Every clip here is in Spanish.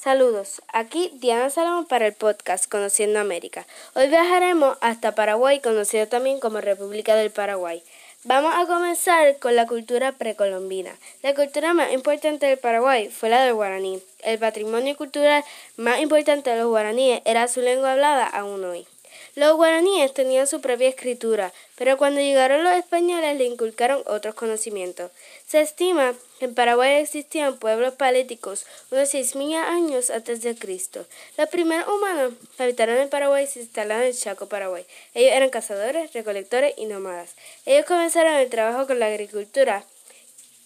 Saludos, aquí Diana Salomón para el podcast Conociendo América. Hoy viajaremos hasta Paraguay, conocido también como República del Paraguay. Vamos a comenzar con la cultura precolombina. La cultura más importante del Paraguay fue la del guaraní. El patrimonio cultural más importante de los guaraníes era su lengua hablada aún hoy. Los guaraníes tenían su propia escritura, pero cuando llegaron los españoles le inculcaron otros conocimientos. Se estima que en Paraguay existían pueblos palíticos unos 6.000 años antes de Cristo. Los primeros humanos habitaron en Paraguay se instalaron en Chaco, Paraguay. Ellos eran cazadores, recolectores y nómadas. Ellos comenzaron el trabajo con la agricultura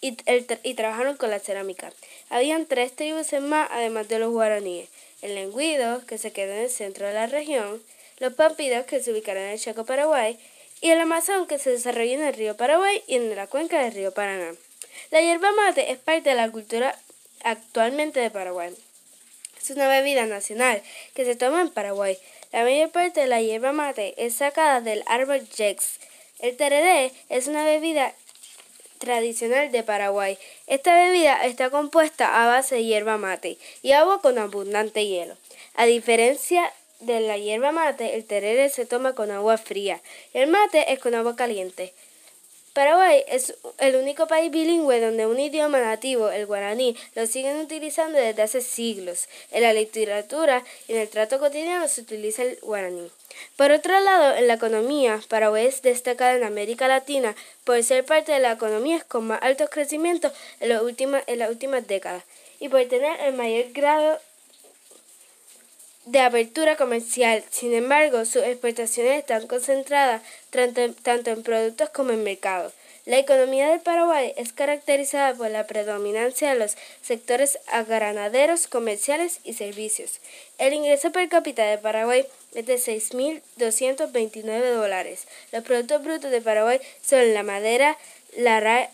y, y trabajaron con la cerámica. Habían tres tribus en más, además de los guaraníes. El lenguido, que se quedó en el centro de la región, los pampidos que se ubicaron en el Chaco Paraguay y el Amazon que se desarrolló en el río Paraguay y en la cuenca del río Paraná. La hierba mate es parte de la cultura actualmente de Paraguay. Es una bebida nacional que se toma en Paraguay. La mayor parte de la hierba mate es sacada del árbol jex. El tereré es una bebida tradicional de Paraguay. Esta bebida está compuesta a base de hierba mate y agua con abundante hielo. A diferencia de la hierba mate, el tereré se toma con agua fría. El mate es con agua caliente. Paraguay es el único país bilingüe donde un idioma nativo, el guaraní, lo siguen utilizando desde hace siglos. En la literatura y en el trato cotidiano se utiliza el guaraní. Por otro lado, en la economía, Paraguay es destacada en América Latina por ser parte de las economías con más altos crecimientos en, en las últimas décadas y por tener el mayor grado de apertura comercial. Sin embargo, sus exportaciones están concentradas tanto en productos como en mercados. La economía del Paraguay es caracterizada por la predominancia de los sectores agranaderos, comerciales y servicios. El ingreso per cápita de Paraguay es de 6.229 dólares. Los productos brutos de Paraguay son la madera, la,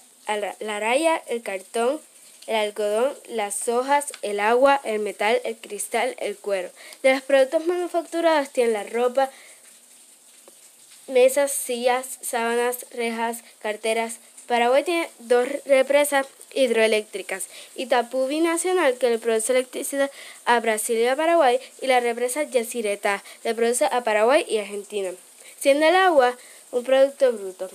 la raya, el cartón, el algodón, las hojas, el agua, el metal, el cristal, el cuero. De los productos manufacturados tienen la ropa, mesas, sillas, sábanas, rejas, carteras. Paraguay tiene dos represas hidroeléctricas, Itapú Binacional, que le produce electricidad a Brasil y a Paraguay, y la represa Yacyretá, le produce a Paraguay y Argentina, siendo el agua un producto bruto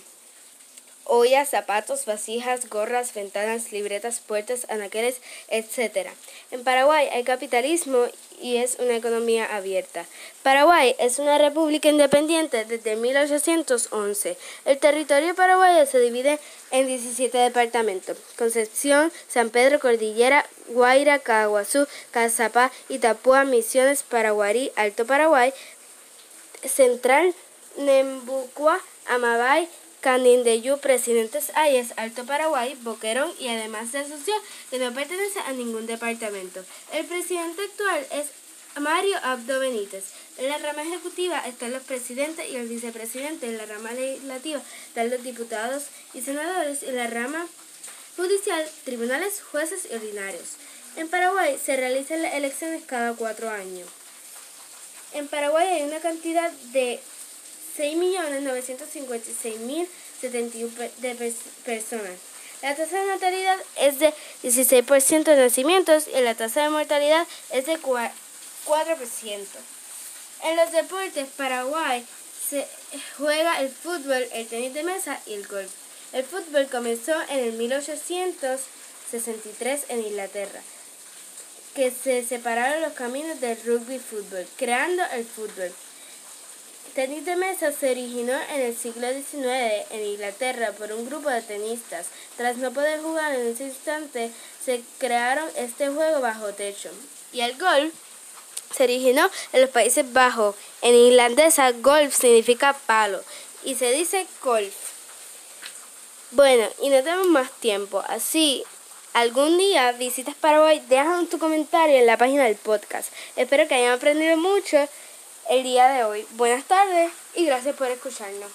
ollas, zapatos, vasijas, gorras, ventanas, libretas, puertas, anaqueles, etc. En Paraguay hay capitalismo y es una economía abierta. Paraguay es una república independiente desde 1811. El territorio paraguayo se divide en 17 departamentos. Concepción, San Pedro, Cordillera, Guaira, Caguazú, Cazapá, Itapúa, Misiones, Paraguarí, Alto Paraguay, Central, Nembucua, Amabay, Canindeyú, Presidentes Ayes, Alto Paraguay, Boquerón y además de asoció que no pertenece a ningún departamento. El presidente actual es Mario Abdo Benítez. En la rama ejecutiva están los presidentes y el vicepresidente. En la rama legislativa están los diputados y senadores. En la rama judicial, tribunales, jueces y ordinarios. En Paraguay se realizan las elecciones cada cuatro años. En Paraguay hay una cantidad de 6.956.071 de personas. La tasa de natalidad es de 16% de nacimientos y la tasa de mortalidad es de 4%. En los deportes, Paraguay se juega el fútbol, el tenis de mesa y el golf. El fútbol comenzó en el 1863 en Inglaterra, que se separaron los caminos del rugby y fútbol, creando el fútbol tenis de mesa se originó en el siglo XIX en Inglaterra por un grupo de tenistas. Tras no poder jugar en ese instante, se crearon este juego bajo techo. Y el golf se originó en los Países Bajos. En irlandesa, golf significa palo y se dice golf. Bueno, y no tenemos más tiempo, así algún día visitas Paraguay, deja tu comentario en la página del podcast. Espero que hayan aprendido mucho el día de hoy. Buenas tardes y gracias por escucharnos.